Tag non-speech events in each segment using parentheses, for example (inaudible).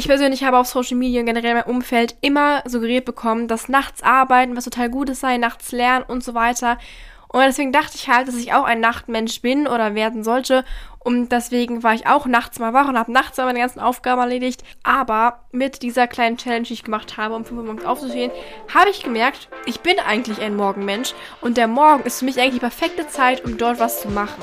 Ich persönlich habe auf Social Media und generell mein Umfeld immer suggeriert bekommen, dass nachts arbeiten, was total Gutes sei, nachts lernen und so weiter. Und deswegen dachte ich halt, dass ich auch ein Nachtmensch bin oder werden sollte. Und deswegen war ich auch nachts mal wach und habe nachts meine ganzen Aufgaben erledigt. Aber mit dieser kleinen Challenge, die ich gemacht habe, um 5 Uhr morgens aufzustehen, habe ich gemerkt, ich bin eigentlich ein Morgenmensch. Und der Morgen ist für mich eigentlich die perfekte Zeit, um dort was zu machen.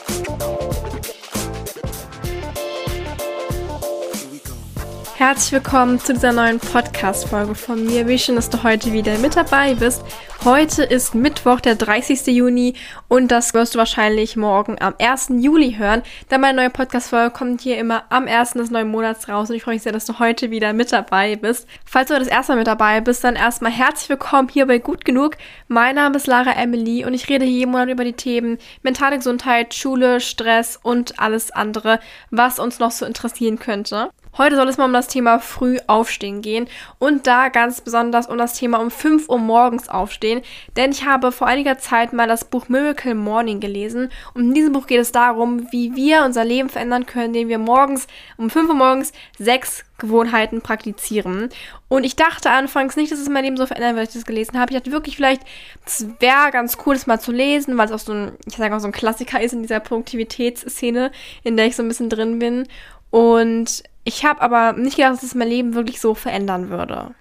Herzlich willkommen zu dieser neuen Podcast-Folge von mir. Wie schön, dass du heute wieder mit dabei bist. Heute ist Mittwoch, der 30. Juni und das wirst du wahrscheinlich morgen am 1. Juli hören, denn meine neue Podcast-Folge kommt hier immer am 1. des neuen Monats raus und ich freue mich sehr, dass du heute wieder mit dabei bist. Falls du das erste Mal mit dabei bist, dann erstmal herzlich willkommen hier bei Gut Genug. Mein Name ist Lara Emily und ich rede hier jeden Monat über die Themen mentale Gesundheit, Schule, Stress und alles andere, was uns noch so interessieren könnte. Heute soll es mal um das Thema früh aufstehen gehen und da ganz besonders um das Thema um 5 Uhr morgens aufstehen, denn ich habe vor einiger Zeit mal das Buch Miracle Morning gelesen und in diesem Buch geht es darum, wie wir unser Leben verändern können, indem wir morgens um 5 Uhr morgens sechs Gewohnheiten praktizieren. Und ich dachte anfangs nicht, dass es mein Leben so verändern wird, als ich das gelesen habe. Ich dachte wirklich vielleicht, es wäre ganz cool, das mal zu lesen, weil es auch so ein, ich sage auch so ein Klassiker ist in dieser Produktivitätsszene, in der ich so ein bisschen drin bin. Und ich habe aber nicht gedacht, dass es mein Leben wirklich so verändern würde.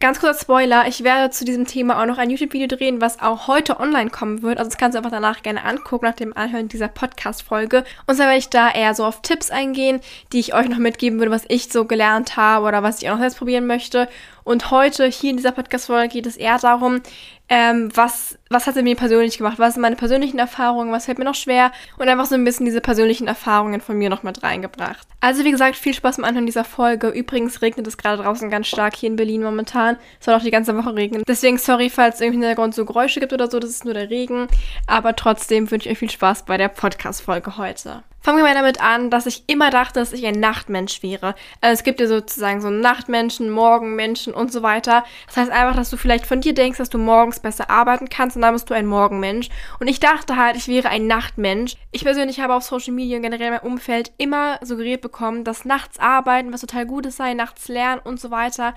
Ganz kurzer Spoiler, ich werde zu diesem Thema auch noch ein YouTube-Video drehen, was auch heute online kommen wird. Also das kannst du einfach danach gerne angucken, nach dem Anhören dieser Podcast-Folge. Und zwar werde ich da eher so auf Tipps eingehen, die ich euch noch mitgeben würde, was ich so gelernt habe oder was ich auch noch selbst probieren möchte. Und heute hier in dieser Podcast-Folge geht es eher darum, ähm, was, was hat es mir persönlich gemacht, was sind meine persönlichen Erfahrungen, was fällt mir noch schwer und einfach so ein bisschen diese persönlichen Erfahrungen von mir noch mit reingebracht. Also wie gesagt, viel Spaß beim Anhören dieser Folge. Übrigens regnet es gerade draußen ganz stark hier in Berlin momentan. Es soll auch die ganze Woche regnen. Deswegen sorry, falls es irgendwie im Hintergrund so Geräusche gibt oder so, das ist nur der Regen. Aber trotzdem wünsche ich euch viel Spaß bei der Podcast-Folge heute. Fangen wir mal damit an, dass ich immer dachte, dass ich ein Nachtmensch wäre. Also es gibt ja sozusagen so Nachtmenschen, Morgenmenschen und so weiter. Das heißt einfach, dass du vielleicht von dir denkst, dass du morgens besser arbeiten kannst und dann bist du ein Morgenmensch. Und ich dachte halt, ich wäre ein Nachtmensch. Ich persönlich habe auf Social Media und generell mein Umfeld immer suggeriert bekommen, dass nachts arbeiten, was total Gutes sei, nachts lernen und so weiter.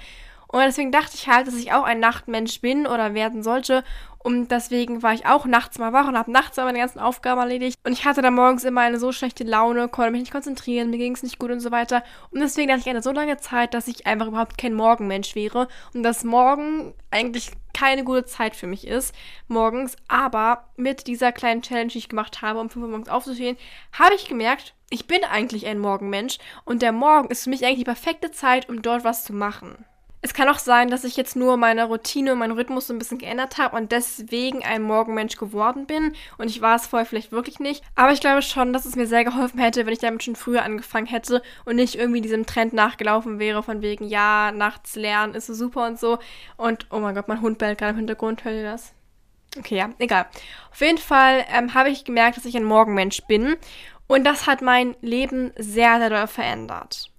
Und deswegen dachte ich halt, dass ich auch ein Nachtmensch bin oder werden sollte. Und deswegen war ich auch nachts mal wach und habe nachts meine ganzen Aufgaben erledigt. Und ich hatte dann morgens immer eine so schlechte Laune, konnte mich nicht konzentrieren, mir ging es nicht gut und so weiter. Und deswegen dachte ich eine so lange Zeit, dass ich einfach überhaupt kein Morgenmensch wäre. Und dass morgen eigentlich keine gute Zeit für mich ist, morgens. Aber mit dieser kleinen Challenge, die ich gemacht habe, um 5 Uhr morgens aufzustehen, habe ich gemerkt, ich bin eigentlich ein Morgenmensch. Und der Morgen ist für mich eigentlich die perfekte Zeit, um dort was zu machen. Es kann auch sein, dass ich jetzt nur meine Routine und meinen Rhythmus so ein bisschen geändert habe und deswegen ein Morgenmensch geworden bin. Und ich war es vorher vielleicht wirklich nicht. Aber ich glaube schon, dass es mir sehr geholfen hätte, wenn ich damit schon früher angefangen hätte und nicht irgendwie diesem Trend nachgelaufen wäre, von wegen, ja, nachts lernen ist so super und so. Und oh mein Gott, mein Hund bellt gerade im Hintergrund, hört ihr das? Okay, ja, egal. Auf jeden Fall ähm, habe ich gemerkt, dass ich ein Morgenmensch bin. Und das hat mein Leben sehr, sehr doll verändert.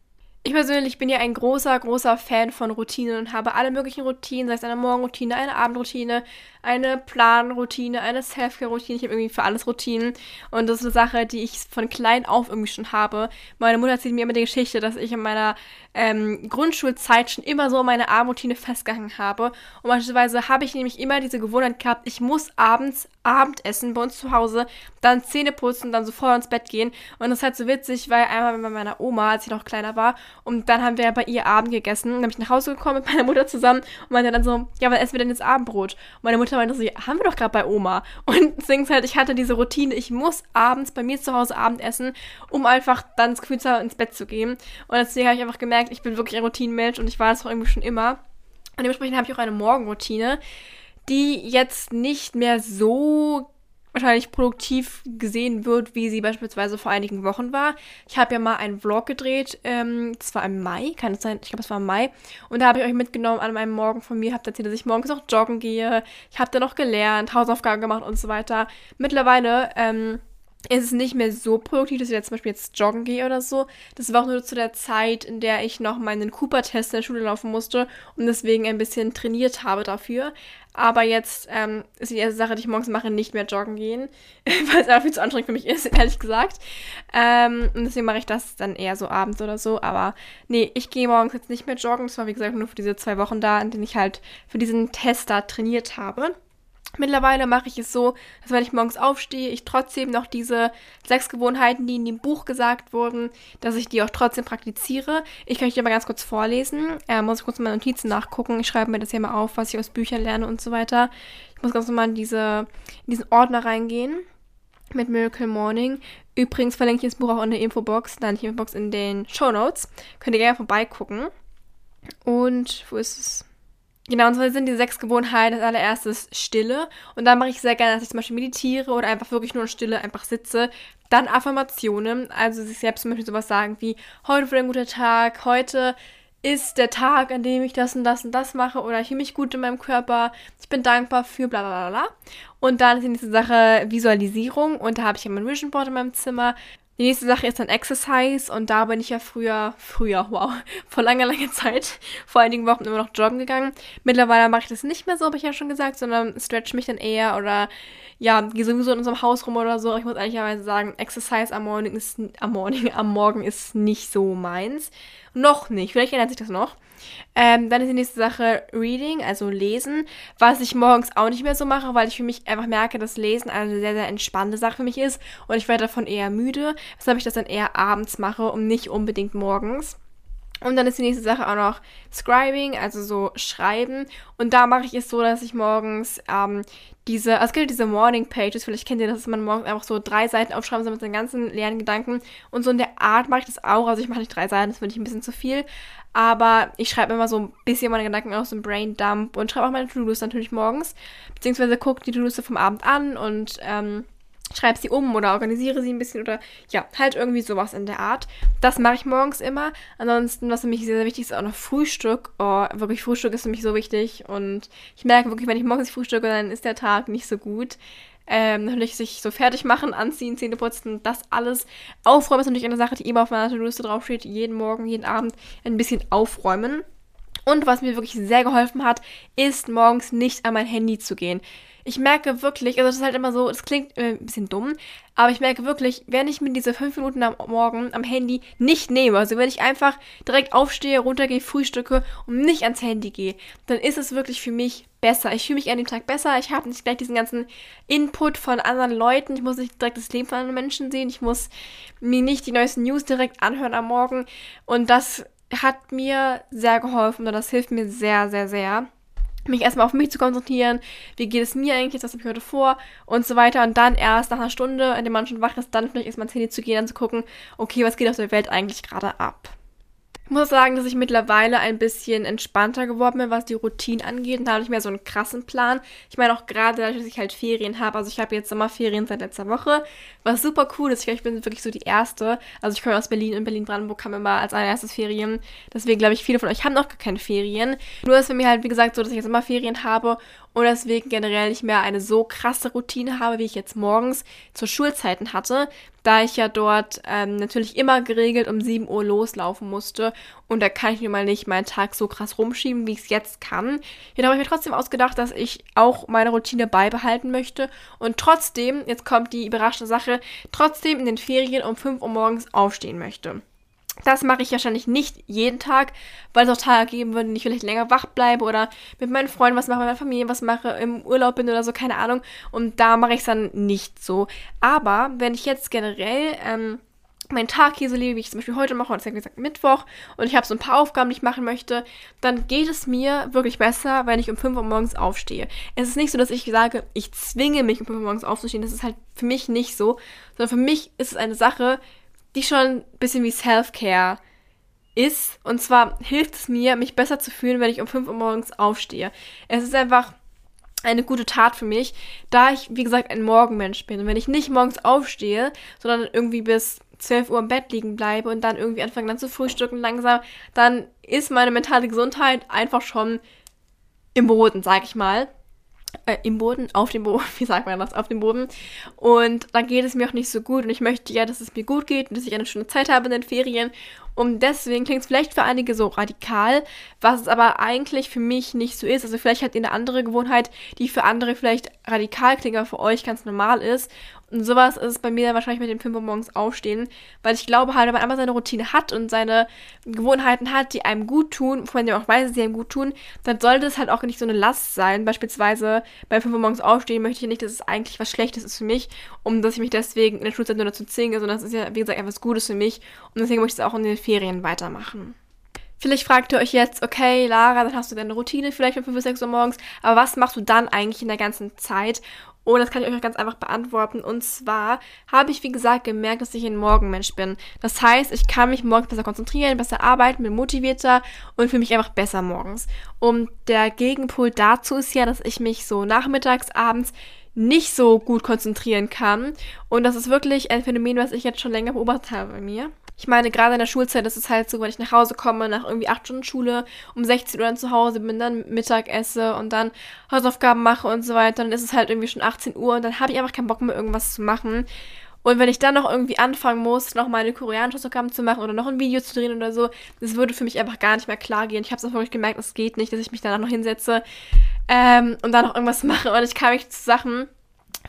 Ich persönlich bin ja ein großer, großer Fan von Routinen und habe alle möglichen Routinen, sei es eine Morgenroutine, eine Abendroutine, eine Planroutine, eine Selfcare-Routine. Ich habe irgendwie für alles Routinen. Und das ist eine Sache, die ich von klein auf irgendwie schon habe. Meine Mutter erzählt mir immer die Geschichte, dass ich in meiner ähm, Grundschulzeit schon immer so meine Abendroutine festgehangen habe. Und beispielsweise habe ich nämlich immer diese Gewohnheit gehabt, ich muss abends Abendessen bei uns zu Hause, dann Zähne putzen, dann sofort ins Bett gehen. Und das ist halt so witzig, weil einmal bei meiner Oma, als ich noch kleiner war, und dann haben wir bei ihr Abend gegessen. Dann bin ich nach Hause gekommen mit meiner Mutter zusammen und meinte dann so, ja, was essen wir denn jetzt Abendbrot? Und meine Mutter Mutter meinte so, haben wir doch gerade bei Oma. Und (laughs) deswegen halt, ich hatte diese Routine, ich muss abends bei mir zu Hause Abend essen, um einfach dann das Gefühl zu haben, ins Bett zu gehen. Und deswegen habe ich einfach gemerkt, ich bin wirklich ein Routinenmensch und ich war das auch irgendwie schon immer. Und dementsprechend habe ich auch eine Morgenroutine, die jetzt nicht mehr so wahrscheinlich produktiv gesehen wird, wie sie beispielsweise vor einigen Wochen war. Ich habe ja mal einen Vlog gedreht, ähm, das war im Mai, kann es sein, ich glaube, es war im Mai. Und da habe ich euch mitgenommen an meinem Morgen von mir, habe erzählt, dass ich morgens noch joggen gehe. Ich habe da noch gelernt, Hausaufgaben gemacht und so weiter. Mittlerweile, ähm, ist es nicht mehr so produktiv, dass ich jetzt zum Beispiel jetzt joggen gehe oder so. Das war auch nur zu der Zeit, in der ich noch meinen Cooper-Test in der Schule laufen musste und deswegen ein bisschen trainiert habe dafür. Aber jetzt ähm, ist die erste Sache, die ich morgens mache, nicht mehr joggen gehen, (laughs) weil es einfach viel zu anstrengend für mich ist, (laughs) ehrlich gesagt. Ähm, und deswegen mache ich das dann eher so abends oder so. Aber nee, ich gehe morgens jetzt nicht mehr joggen. Das war wie gesagt nur für diese zwei Wochen da, in denen ich halt für diesen Test da trainiert habe. Mittlerweile mache ich es so, dass wenn ich morgens aufstehe, ich trotzdem noch diese sechs Gewohnheiten, die in dem Buch gesagt wurden, dass ich die auch trotzdem praktiziere. Ich kann euch die mal ganz kurz vorlesen. Äh, muss ich kurz meine Notizen nachgucken. Ich schreibe mir das hier mal auf, was ich aus Büchern lerne und so weiter. Ich muss ganz normal in, diese, in diesen Ordner reingehen mit Miracle Morning. Übrigens verlinke ich das Buch auch in der Infobox, dann die Infobox in den Show Notes. Könnt ihr gerne vorbeigucken. Und wo ist es? Genau, und zwar sind die sechs Gewohnheiten. Das allererste ist Stille. Und dann mache ich sehr gerne, dass ich zum Beispiel meditiere oder einfach wirklich nur in Stille einfach sitze. Dann Affirmationen, also sich selbst zum Beispiel sowas sagen wie, heute wird ein guter Tag, heute ist der Tag, an dem ich das und das und das mache oder ich fühle mich gut in meinem Körper, ich bin dankbar für bla bla bla. Und dann ist die nächste Sache Visualisierung und da habe ich ja mein Vision Board in meinem Zimmer. Die nächste Sache ist dann Exercise und da bin ich ja früher, früher, wow, (laughs) vor langer, langer Zeit, vor einigen Wochen immer noch joggen gegangen. Mittlerweile mache ich das nicht mehr so, habe ich ja schon gesagt, sondern stretch mich dann eher oder ja, gehe sowieso in unserem Haus rum oder so. Ich muss ehrlicherweise sagen, Exercise am Morning ist, am Morning, (laughs) am Morgen ist nicht so meins. Noch nicht, vielleicht ändert sich das noch. Ähm, dann ist die nächste Sache Reading, also Lesen, was ich morgens auch nicht mehr so mache, weil ich für mich einfach merke, dass Lesen eine sehr, sehr entspannte Sache für mich ist und ich werde davon eher müde, weshalb ich das dann eher abends mache und nicht unbedingt morgens. Und dann ist die nächste Sache auch noch Scribing, also so Schreiben. Und da mache ich es so, dass ich morgens ähm, diese, also es gibt diese Morning Pages, vielleicht kennt ihr das, dass man morgens einfach so drei Seiten aufschreiben soll mit seinen ganzen leeren Gedanken. Und so in der Art mache ich das auch. Also ich mache nicht drei Seiten, das finde ich ein bisschen zu viel. Aber ich schreibe immer so ein bisschen meine Gedanken aus dem Brain Dump und schreibe auch meine To-Dos natürlich morgens. Beziehungsweise gucke die To-Dos vom Abend an und ähm, schreibe sie um oder organisiere sie ein bisschen oder ja, halt irgendwie sowas in der Art. Das mache ich morgens immer. Ansonsten, was für mich sehr, sehr wichtig ist, auch noch Frühstück. Oh, wirklich, Frühstück ist für mich so wichtig und ich merke wirklich, wenn ich morgens frühstücke, dann ist der Tag nicht so gut. Ähm, natürlich sich so fertig machen, anziehen, Zähne putzen, das alles. Aufräumen ist natürlich eine Sache, die immer auf meiner To-Do-Liste draufsteht. Jeden Morgen, jeden Abend ein bisschen aufräumen. Und was mir wirklich sehr geholfen hat, ist morgens nicht an mein Handy zu gehen ich merke wirklich, also das ist halt immer so, das klingt äh, ein bisschen dumm, aber ich merke wirklich, wenn ich mir diese fünf Minuten am Morgen am Handy nicht nehme, also wenn ich einfach direkt aufstehe, runtergehe, frühstücke und nicht ans Handy gehe, dann ist es wirklich für mich besser. Ich fühle mich an dem Tag besser. Ich habe nicht gleich diesen ganzen Input von anderen Leuten. Ich muss nicht direkt das Leben von anderen Menschen sehen. Ich muss mir nicht die neuesten News direkt anhören am Morgen. Und das hat mir sehr geholfen und das hilft mir sehr, sehr, sehr mich erstmal auf mich zu konzentrieren, wie geht es mir eigentlich, was habe ich heute vor? Und so weiter. Und dann erst nach einer Stunde, in der man schon wach ist, dann vielleicht erstmal ins Handy zu gehen und zu gucken, okay, was geht auf der Welt eigentlich gerade ab muss sagen, dass ich mittlerweile ein bisschen entspannter geworden bin, was die Routine angeht. Und da habe ich mehr so einen krassen Plan. Ich meine auch gerade, dass ich halt Ferien habe. Also ich habe jetzt Sommerferien seit letzter Woche, was super cool ist. Ich, ich bin wirklich so die Erste. Also ich komme aus Berlin. In Berlin-Brandenburg wir immer als allererstes Ferien. Deswegen glaube ich, viele von euch haben noch gar keine Ferien. Nur ist für mich halt, wie gesagt, so, dass ich jetzt immer Ferien habe und deswegen generell nicht mehr eine so krasse Routine habe, wie ich jetzt morgens zu Schulzeiten hatte, da ich ja dort ähm, natürlich immer geregelt um 7 Uhr loslaufen musste und da kann ich mir mal nicht meinen Tag so krass rumschieben, wie ich es jetzt kann. Hier habe ich mir trotzdem ausgedacht, dass ich auch meine Routine beibehalten möchte und trotzdem, jetzt kommt die überraschende Sache, trotzdem in den Ferien um 5 Uhr morgens aufstehen möchte. Das mache ich wahrscheinlich nicht jeden Tag, weil es auch Tage geben würde, wenn ich vielleicht länger wach bleibe oder mit meinen Freunden was mache, mit meiner Familie was mache, im Urlaub bin oder so, keine Ahnung. Und da mache ich es dann nicht so. Aber wenn ich jetzt generell ähm, meinen Tag hier so lebe, wie ich zum Beispiel heute mache, und es ist ja gesagt Mittwoch, und ich habe so ein paar Aufgaben, die ich machen möchte, dann geht es mir wirklich besser, wenn ich um 5 Uhr morgens aufstehe. Es ist nicht so, dass ich sage, ich zwinge mich um 5 Uhr morgens aufzustehen. Das ist halt für mich nicht so, sondern für mich ist es eine Sache, die schon ein bisschen wie Self-Care ist. Und zwar hilft es mir, mich besser zu fühlen, wenn ich um 5 Uhr morgens aufstehe. Es ist einfach eine gute Tat für mich, da ich, wie gesagt, ein Morgenmensch bin. Und wenn ich nicht morgens aufstehe, sondern irgendwie bis 12 Uhr im Bett liegen bleibe und dann irgendwie anfange dann zu frühstücken langsam, dann ist meine mentale Gesundheit einfach schon im Boden, sag ich mal äh, im Boden, auf dem Boden, (laughs) wie sagt man das, auf dem Boden. Und dann geht es mir auch nicht so gut und ich möchte ja, dass es mir gut geht und dass ich eine schöne Zeit habe in den Ferien. Und deswegen klingt es vielleicht für einige so radikal, was es aber eigentlich für mich nicht so ist. Also vielleicht habt ihr eine andere Gewohnheit, die für andere vielleicht radikal klingt, aber für euch ganz normal ist. Und sowas ist bei mir wahrscheinlich mit dem 5 Uhr morgens aufstehen, weil ich glaube halt, wenn man einmal seine Routine hat und seine Gewohnheiten hat, die einem gut tun, von denen man auch weiß, dass sie einem gut tun, dann sollte es halt auch nicht so eine Last sein. Beispielsweise bei 5 Uhr morgens aufstehen möchte ich nicht, dass es eigentlich was Schlechtes ist für mich, um dass ich mich deswegen in der Schulzeit nur dazu zwinge, sondern es ist ja, wie gesagt, etwas Gutes für mich und deswegen möchte ich es auch in den Ferien weitermachen. Vielleicht fragt ihr euch jetzt, okay, Lara, dann hast du deine Routine vielleicht um 5 bis 6 Uhr morgens, aber was machst du dann eigentlich in der ganzen Zeit? Und das kann ich euch ganz einfach beantworten. Und zwar habe ich, wie gesagt, gemerkt, dass ich ein Morgenmensch bin. Das heißt, ich kann mich morgens besser konzentrieren, besser arbeiten, bin motivierter und fühle mich einfach besser morgens. Und der Gegenpol dazu ist ja, dass ich mich so nachmittags, abends nicht so gut konzentrieren kann. Und das ist wirklich ein Phänomen, was ich jetzt schon länger beobachtet habe bei mir. Ich meine, gerade in der Schulzeit ist es halt so, wenn ich nach Hause komme, nach irgendwie acht Stunden Schule, um 16 Uhr dann zu Hause bin, dann Mittag esse und dann Hausaufgaben mache und so weiter, dann ist es halt irgendwie schon 18 Uhr und dann habe ich einfach keinen Bock mehr, irgendwas zu machen. Und wenn ich dann noch irgendwie anfangen muss, noch meine koreanischen Hausaufgaben zu machen oder noch ein Video zu drehen oder so, das würde für mich einfach gar nicht mehr klar gehen. Ich habe es auch wirklich gemerkt, es geht nicht, dass ich mich danach noch hinsetze ähm, und dann noch irgendwas (laughs) mache. Und ich kann mich zu Sachen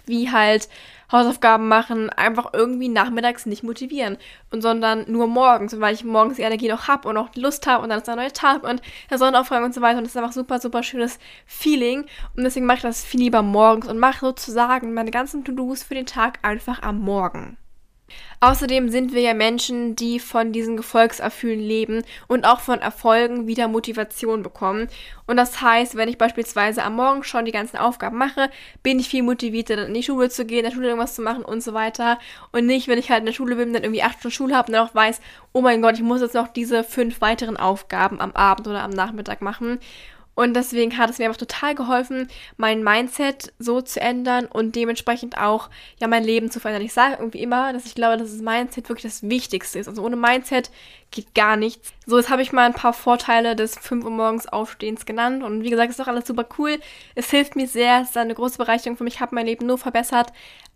wie halt Hausaufgaben machen, einfach irgendwie nachmittags nicht motivieren. Und sondern nur morgens, weil ich morgens die Energie noch habe und die Lust habe und dann ist ein neuer Tag und der Sonnenaufgang und so weiter. Und das ist einfach super, super schönes Feeling. Und deswegen mache ich das viel lieber morgens und mache sozusagen meine ganzen To-Dos für den Tag einfach am Morgen. Außerdem sind wir ja Menschen, die von diesen Gefolgserfühlen leben und auch von Erfolgen wieder Motivation bekommen. Und das heißt, wenn ich beispielsweise am Morgen schon die ganzen Aufgaben mache, bin ich viel motivierter, dann in die Schule zu gehen, in der Schule irgendwas zu machen und so weiter. Und nicht, wenn ich halt in der Schule bin, dann irgendwie acht Stunden Schule habe und dann auch weiß, oh mein Gott, ich muss jetzt noch diese fünf weiteren Aufgaben am Abend oder am Nachmittag machen. Und deswegen hat es mir einfach total geholfen, mein Mindset so zu ändern und dementsprechend auch ja mein Leben zu verändern. Ich sage irgendwie immer, dass ich glaube, dass das Mindset wirklich das Wichtigste ist. Also ohne Mindset geht gar nichts. So, jetzt habe ich mal ein paar Vorteile des 5 Uhr morgens Aufstehens genannt. Und wie gesagt, ist doch alles super cool. Es hilft mir sehr. Es ist eine große Bereicherung für mich. Hat mein Leben nur verbessert.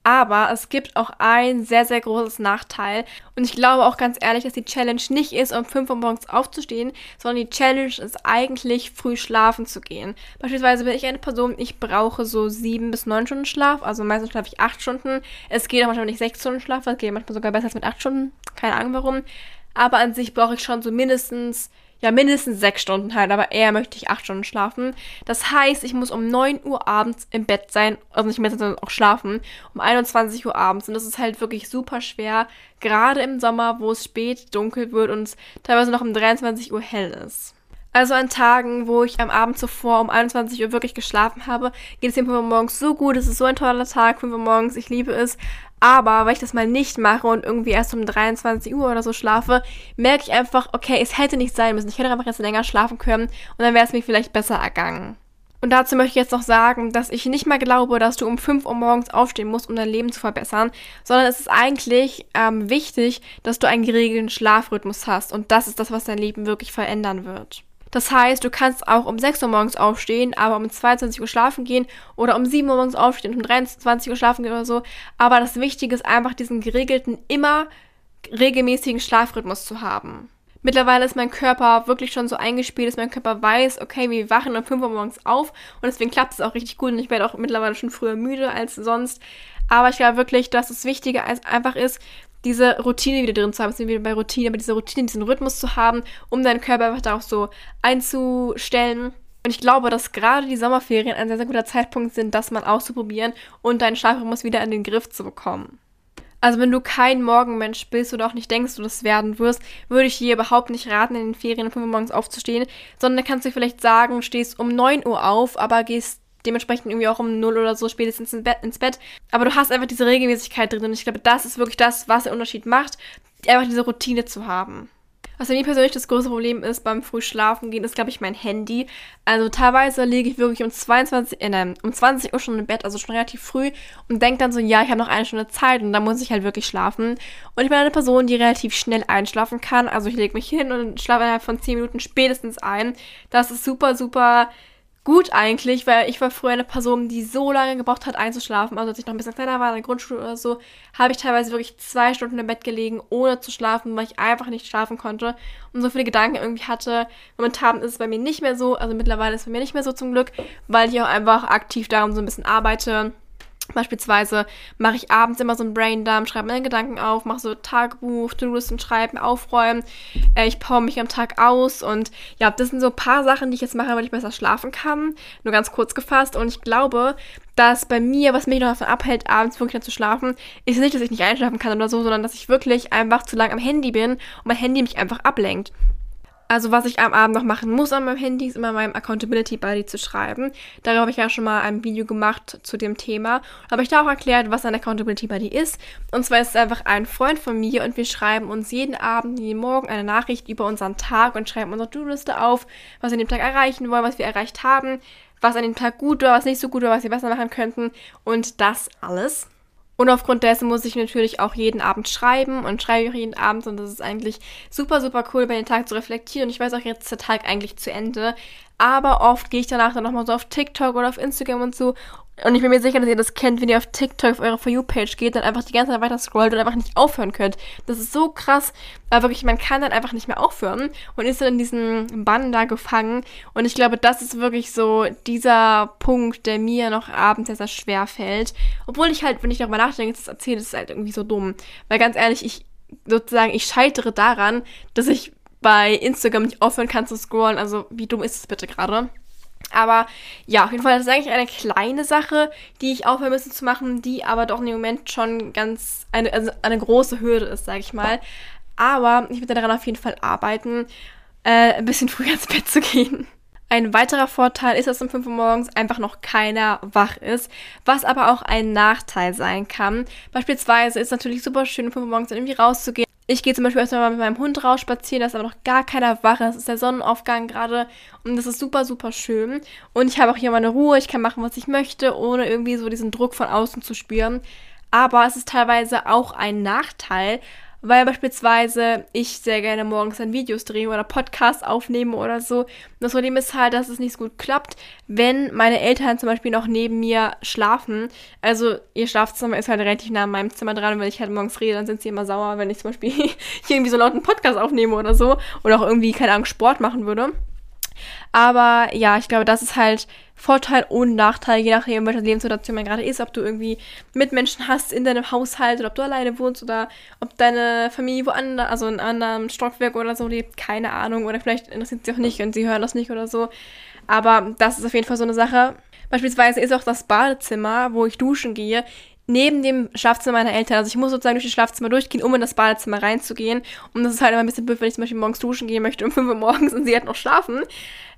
Aber es gibt auch ein sehr, sehr großes Nachteil. Und ich glaube auch ganz ehrlich, dass die Challenge nicht ist, um 5 Uhr morgens aufzustehen, sondern die Challenge ist eigentlich, früh schlafen zu gehen. Beispielsweise bin ich eine Person, ich brauche so 7 bis 9 Stunden Schlaf. Also meistens schlafe ich 8 Stunden. Es geht auch manchmal nicht 6 Stunden Schlaf. Es geht manchmal sogar besser als mit 8 Stunden. Keine Ahnung warum. Aber an sich brauche ich schon so mindestens ja, mindestens sechs Stunden halt, aber eher möchte ich acht Stunden schlafen. Das heißt, ich muss um neun Uhr abends im Bett sein, also nicht mehr, sondern auch schlafen, um 21 Uhr abends. Und das ist halt wirklich super schwer, gerade im Sommer, wo es spät dunkel wird und es teilweise noch um 23 Uhr hell ist. Also an Tagen, wo ich am Abend zuvor um 21 Uhr wirklich geschlafen habe, geht es mir 5 Uhr morgens so gut. Es ist so ein toller Tag, 5 Uhr morgens, ich liebe es. Aber weil ich das mal nicht mache und irgendwie erst um 23 Uhr oder so schlafe, merke ich einfach, okay, es hätte nicht sein müssen. Ich hätte einfach jetzt länger schlafen können und dann wäre es mir vielleicht besser ergangen. Und dazu möchte ich jetzt noch sagen, dass ich nicht mal glaube, dass du um 5 Uhr morgens aufstehen musst, um dein Leben zu verbessern, sondern es ist eigentlich ähm, wichtig, dass du einen geregelten Schlafrhythmus hast. Und das ist das, was dein Leben wirklich verändern wird. Das heißt, du kannst auch um 6 Uhr morgens aufstehen, aber um 22 Uhr schlafen gehen oder um 7 Uhr morgens aufstehen und um 23 Uhr schlafen gehen oder so. Aber das Wichtige ist einfach diesen geregelten, immer regelmäßigen Schlafrhythmus zu haben. Mittlerweile ist mein Körper wirklich schon so eingespielt, dass mein Körper weiß, okay, wir wachen um 5 Uhr morgens auf und deswegen klappt es auch richtig gut und ich werde auch mittlerweile schon früher müde als sonst. Aber ich glaube wirklich, dass das Wichtige einfach ist, diese Routine wieder drin zu haben, sind wir bei Routine, aber diese Routine, diesen Rhythmus zu haben, um deinen Körper einfach darauf so einzustellen. Und ich glaube, dass gerade die Sommerferien ein sehr, sehr guter Zeitpunkt sind, das mal auszuprobieren und deinen Schlafrhythmus wieder in den Griff zu bekommen. Also wenn du kein Morgenmensch bist oder auch nicht denkst, du das werden wirst, würde ich dir überhaupt nicht raten, in den Ferien um 5 Uhr morgens aufzustehen, sondern kannst du vielleicht sagen, stehst um 9 Uhr auf, aber gehst dementsprechend irgendwie auch um 0 oder so spätestens ins Bett. Aber du hast einfach diese Regelmäßigkeit drin. Und ich glaube, das ist wirklich das, was den Unterschied macht, einfach diese Routine zu haben. Was bei mir persönlich das große Problem ist beim früh schlafen gehen, ist, glaube ich, mein Handy. Also teilweise liege ich wirklich um 22, äh, nein, um 20 Uhr schon im Bett, also schon relativ früh und denke dann so, ja, ich habe noch eine Stunde Zeit und dann muss ich halt wirklich schlafen. Und ich bin eine Person, die relativ schnell einschlafen kann. Also ich lege mich hin und schlafe innerhalb von 10 Minuten spätestens ein. Das ist super, super gut eigentlich, weil ich war früher eine Person, die so lange gebraucht hat einzuschlafen. Also als ich noch ein bisschen kleiner war, in der Grundschule oder so, habe ich teilweise wirklich zwei Stunden im Bett gelegen, ohne zu schlafen, weil ich einfach nicht schlafen konnte und so viele Gedanken irgendwie hatte. Momentan ist es bei mir nicht mehr so, also mittlerweile ist es bei mir nicht mehr so zum Glück, weil ich auch einfach aktiv daran so ein bisschen arbeite Beispielsweise mache ich abends immer so einen Braindump, schreibe meine Gedanken auf, mache so Tagebuch, To-Do-Listen schreiben, aufräumen. Äh, ich power mich am Tag aus und ja, das sind so ein paar Sachen, die ich jetzt mache, weil ich besser schlafen kann. Nur ganz kurz gefasst. Und ich glaube, dass bei mir, was mich noch davon abhält, abends wirklich zu schlafen, ist nicht, dass ich nicht einschlafen kann oder so, sondern dass ich wirklich einfach zu lang am Handy bin und mein Handy mich einfach ablenkt. Also was ich am Abend noch machen muss an meinem Handy, ist immer meinem Accountability Buddy zu schreiben. Darüber habe ich ja schon mal ein Video gemacht zu dem Thema. Habe ich da auch erklärt, was ein Accountability Buddy ist. Und zwar ist es einfach ein Freund von mir und wir schreiben uns jeden Abend, jeden Morgen eine Nachricht über unseren Tag und schreiben unsere To-Do-Liste auf, was wir an dem Tag erreichen wollen, was wir erreicht haben, was an dem Tag gut war, was nicht so gut war, was wir besser machen könnten und das alles. Und aufgrund dessen muss ich natürlich auch jeden Abend schreiben und schreibe auch jeden Abend und das ist eigentlich super, super cool, bei den Tag zu reflektieren. Und ich weiß auch, jetzt ist der Tag eigentlich zu Ende. Aber oft gehe ich danach dann nochmal so auf TikTok oder auf Instagram und so und ich bin mir sicher, dass ihr das kennt, wenn ihr auf TikTok auf eure For You-Page geht, dann einfach die ganze Zeit weiter scrollt und einfach nicht aufhören könnt. Das ist so krass. Aber wirklich, man kann dann einfach nicht mehr aufhören und ist dann in diesen Bann da gefangen. Und ich glaube, das ist wirklich so dieser Punkt, der mir noch abends sehr, sehr schwer fällt. Obwohl ich halt, wenn ich darüber nachdenke, das erzähle, ist halt irgendwie so dumm. Weil ganz ehrlich, ich sozusagen, ich scheitere daran, dass ich bei Instagram nicht aufhören kann zu scrollen. Also, wie dumm ist es bitte gerade? Aber ja, auf jeden Fall, das ist eigentlich eine kleine Sache, die ich aufhören müsste zu machen, die aber doch im Moment schon ganz eine, also eine große Hürde ist, sage ich mal. Aber ich werde daran auf jeden Fall arbeiten, äh, ein bisschen (laughs) früher ins Bett zu gehen. Ein weiterer Vorteil ist, dass um 5 Uhr morgens einfach noch keiner wach ist, was aber auch ein Nachteil sein kann. Beispielsweise ist es natürlich super schön, um 5 Uhr morgens irgendwie rauszugehen, ich gehe zum Beispiel erstmal mit meinem Hund raus spazieren, da ist aber noch gar keiner wach. Es ist der Sonnenaufgang gerade und das ist super, super schön. Und ich habe auch hier meine Ruhe, ich kann machen, was ich möchte, ohne irgendwie so diesen Druck von außen zu spüren. Aber es ist teilweise auch ein Nachteil, weil beispielsweise ich sehr gerne morgens dann Videos drehe oder Podcasts aufnehme oder so. Das Problem ist halt, dass es nicht so gut klappt, wenn meine Eltern zum Beispiel noch neben mir schlafen. Also ihr Schlafzimmer ist halt relativ nah an meinem Zimmer dran und wenn ich halt morgens rede, dann sind sie immer sauer, wenn ich zum Beispiel (laughs) hier irgendwie so laut einen Podcast aufnehme oder so oder auch irgendwie, keine Ahnung, Sport machen würde. Aber ja, ich glaube, das ist halt Vorteil und Nachteil, je nachdem, welche Lebenssituation man gerade ist, ob du irgendwie Mitmenschen hast in deinem Haushalt oder ob du alleine wohnst oder ob deine Familie woanders, also in einem anderen Stockwerk oder so lebt, keine Ahnung. Oder vielleicht interessiert sie auch nicht und sie hören das nicht oder so. Aber das ist auf jeden Fall so eine Sache. Beispielsweise ist auch das Badezimmer, wo ich duschen gehe, neben dem Schlafzimmer meiner Eltern. Also ich muss sozusagen durch das Schlafzimmer durchgehen, um in das Badezimmer reinzugehen. Und das ist halt immer ein bisschen blöd, wenn ich zum Beispiel morgens duschen gehen möchte um 5 Uhr morgens und sie halt noch schlafen.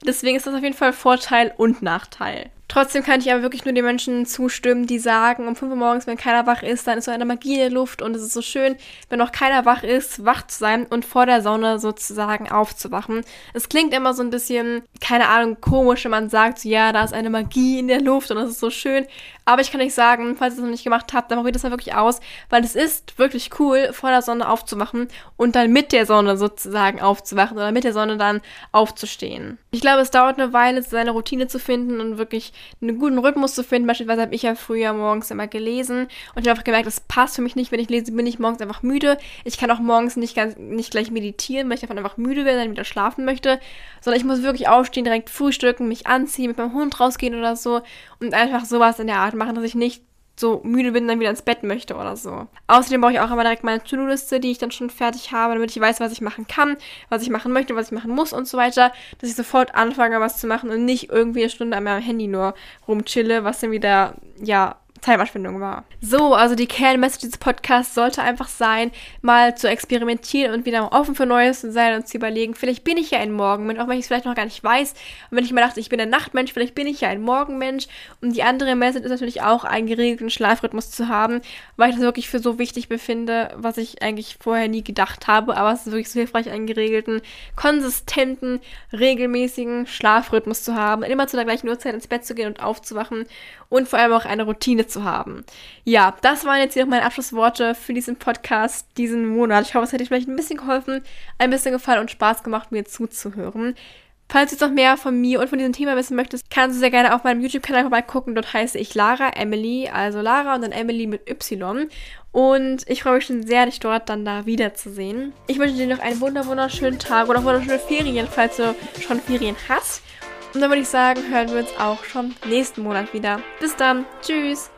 Deswegen ist das auf jeden Fall Vorteil und Nachteil. Trotzdem kann ich aber wirklich nur den Menschen zustimmen, die sagen, um 5 Uhr morgens, wenn keiner wach ist, dann ist so eine Magie in der Luft und es ist so schön, wenn noch keiner wach ist, wach zu sein und vor der Sonne sozusagen aufzuwachen. Es klingt immer so ein bisschen, keine Ahnung, komisch, wenn man sagt, so, ja, da ist eine Magie in der Luft und das ist so schön. Aber ich kann euch sagen, falls ihr es noch nicht gemacht habt, dann probiert das mal wirklich aus, weil es ist wirklich cool, vor der Sonne aufzuwachen und dann mit der Sonne sozusagen aufzuwachen oder mit der Sonne dann aufzustehen. Ich glaube, es dauert eine Weile, seine Routine zu finden und wirklich einen guten Rhythmus zu finden. Beispielsweise habe ich ja früher morgens immer gelesen und ich habe einfach gemerkt, das passt für mich nicht. Wenn ich lese, bin ich morgens einfach müde. Ich kann auch morgens nicht, ganz, nicht gleich meditieren, weil ich davon einfach müde werde, dann wieder schlafen möchte, sondern ich muss wirklich aufstehen, direkt frühstücken, mich anziehen, mit meinem Hund rausgehen oder so und einfach sowas in der Art machen, dass ich nicht so müde bin, dann wieder ins Bett möchte oder so. Außerdem brauche ich auch immer direkt meine To-Do-Liste, die ich dann schon fertig habe, damit ich weiß, was ich machen kann, was ich machen möchte, was ich machen muss und so weiter, dass ich sofort anfange, was zu machen und nicht irgendwie eine Stunde an meinem Handy nur rumchille, was dann wieder, ja, Zeitverschwendung war. So, also die Kernmessage dieses Podcasts sollte einfach sein, mal zu experimentieren und wieder offen für Neues zu sein und zu überlegen, vielleicht bin ich ja ein Morgenmensch, auch wenn ich es vielleicht noch gar nicht weiß. Und wenn ich mir dachte, ich bin ein Nachtmensch, vielleicht bin ich ja ein Morgenmensch. Und die andere Message ist natürlich auch, einen geregelten Schlafrhythmus zu haben, weil ich das wirklich für so wichtig befinde, was ich eigentlich vorher nie gedacht habe. Aber es ist wirklich so hilfreich, einen geregelten, konsistenten, regelmäßigen Schlafrhythmus zu haben, immer zu der gleichen Uhrzeit ins Bett zu gehen und aufzuwachen und vor allem auch eine Routine zu haben. Ja, das waren jetzt hier noch meine Abschlussworte für diesen Podcast diesen Monat. Ich hoffe, es hat dir vielleicht ein bisschen geholfen, ein bisschen gefallen und Spaß gemacht, mir zuzuhören. Falls du jetzt noch mehr von mir und von diesem Thema wissen möchtest, kannst du sehr gerne auf meinem YouTube-Kanal vorbeigucken. Dort heiße ich Lara Emily, also Lara und dann Emily mit Y. Und ich freue mich schon sehr, dich dort dann da wiederzusehen. Ich wünsche dir noch einen wunderschönen Tag oder wunderschöne Ferien, falls du schon Ferien hast. Und dann würde ich sagen, hören wir uns auch schon nächsten Monat wieder. Bis dann. Tschüss.